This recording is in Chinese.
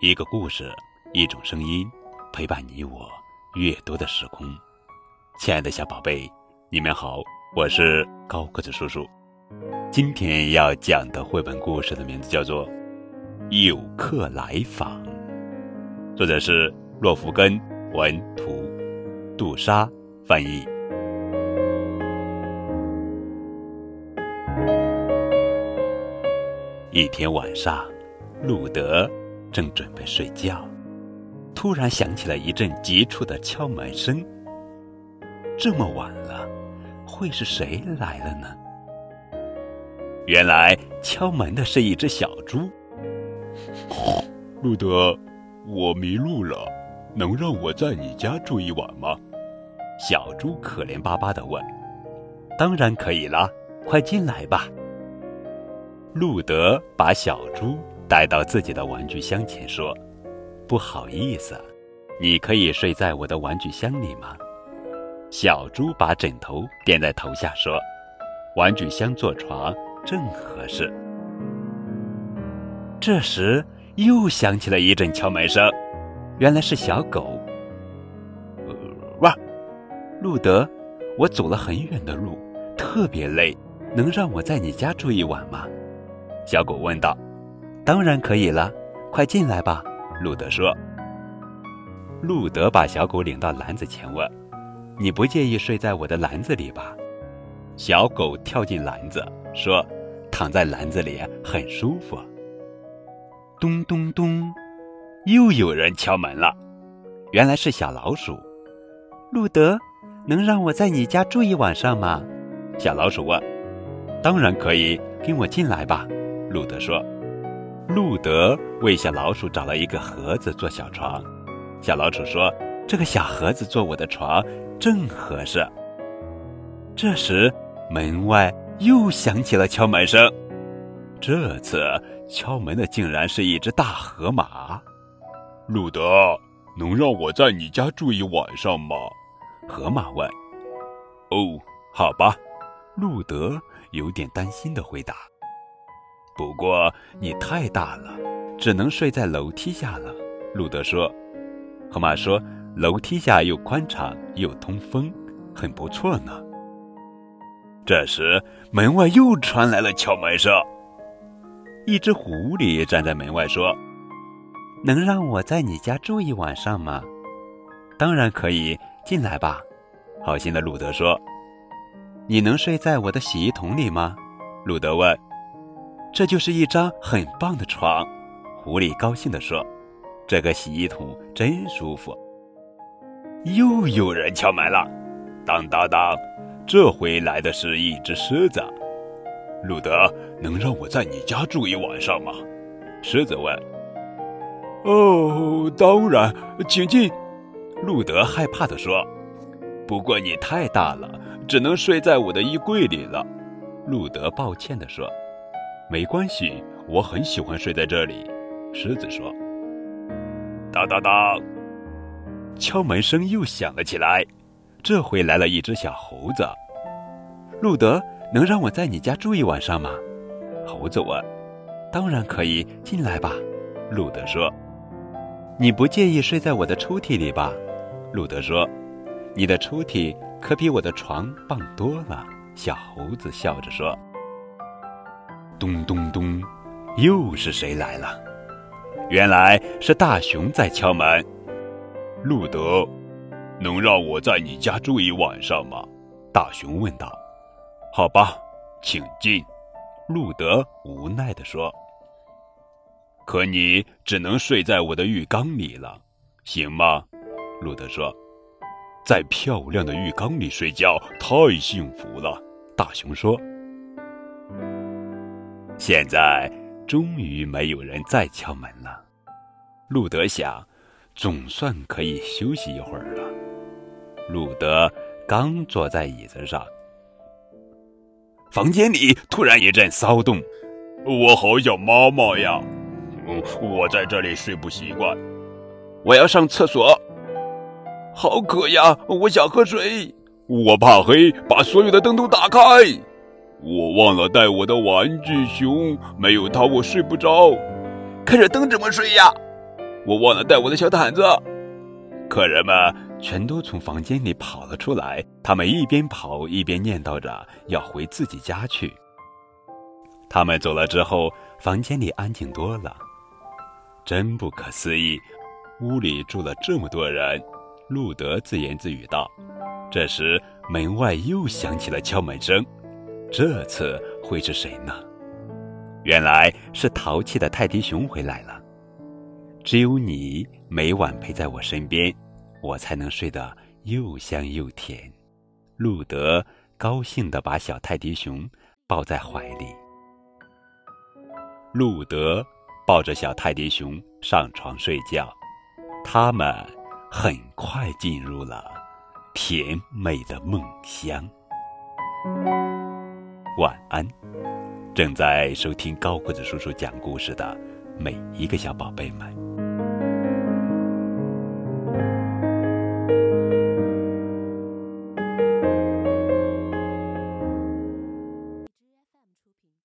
一个故事，一种声音，陪伴你我阅读的时空。亲爱的小宝贝，你们好，我是高个子叔叔。今天要讲的绘本故事的名字叫做《有客来访》，作者是洛夫根文图，杜莎翻译。一天晚上，路德。正准备睡觉，突然响起了一阵急促的敲门声。这么晚了，会是谁来了呢？原来敲门的是一只小猪。路德，我迷路了，能让我在你家住一晚吗？小猪可怜巴巴的问。当然可以啦，快进来吧。路德把小猪。带到自己的玩具箱前，说：“不好意思，你可以睡在我的玩具箱里吗？”小猪把枕头垫在头下，说：“玩具箱做床正合适。”这时又响起了一阵敲门声，原来是小狗。哇，路德，我走了很远的路，特别累，能让我在你家住一晚吗？小狗问道。当然可以了，快进来吧。”路德说。路德把小狗领到篮子前问：“你不介意睡在我的篮子里吧？”小狗跳进篮子说：“躺在篮子里很舒服。”咚咚咚，又有人敲门了，原来是小老鼠。路德，能让我在你家住一晚上吗？小老鼠问。“当然可以，跟我进来吧。”路德说。路德为小老鼠找了一个盒子做小床，小老鼠说：“这个小盒子做我的床正合适。”这时，门外又响起了敲门声，这次敲门的竟然是一只大河马。路德，能让我在你家住一晚上吗？河马问。“哦，好吧。”路德有点担心的回答。不过你太大了，只能睡在楼梯下了。路德说：“河马说，楼梯下又宽敞又通风，很不错呢。”这时门外又传来了敲门声。一只狐狸站在门外说：“能让我在你家住一晚上吗？”“当然可以，进来吧。”好心的路德说。“你能睡在我的洗衣桶里吗？”路德问。这就是一张很棒的床，狐狸高兴地说：“这个洗衣桶真舒服。”又有人敲门了，当当当，这回来的是一只狮子。路德，能让我在你家住一晚上吗？狮子问。“哦，当然，请进。”路德害怕地说。“不过你太大了，只能睡在我的衣柜里了。”路德抱歉地说。没关系，我很喜欢睡在这里。”狮子说。当当当，敲门声又响了起来。这回来了一只小猴子。路德，能让我在你家住一晚上吗？猴子问。当然可以，进来吧。路德说。你不介意睡在我的抽屉里吧？路德说。你的抽屉可比我的床棒多了。小猴子笑着说。咚咚咚，又是谁来了？原来是大熊在敲门。路德，能让我在你家住一晚上吗？大熊问道。好吧，请进。路德无奈地说。可你只能睡在我的浴缸里了，行吗？路德说。在漂亮的浴缸里睡觉太幸福了。大熊说。现在终于没有人再敲门了，路德想，总算可以休息一会儿了。路德刚坐在椅子上，房间里突然一阵骚动。我好想妈妈呀！我在这里睡不习惯。我要上厕所，好渴呀！我想喝水。我怕黑，把所有的灯都打开。我忘了带我的玩具熊，没有它我睡不着。开着灯怎么睡呀？我忘了带我的小毯子。客人们全都从房间里跑了出来，他们一边跑一边念叨着要回自己家去。他们走了之后，房间里安静多了。真不可思议，屋里住了这么多人。路德自言自语道。这时，门外又响起了敲门声。这次会是谁呢？原来是淘气的泰迪熊回来了。只有你每晚陪在我身边，我才能睡得又香又甜。路德高兴地把小泰迪熊抱在怀里。路德抱着小泰迪熊上床睡觉，他们很快进入了甜美的梦乡。晚安，正在收听高个子叔叔讲故事的每一个小宝贝们。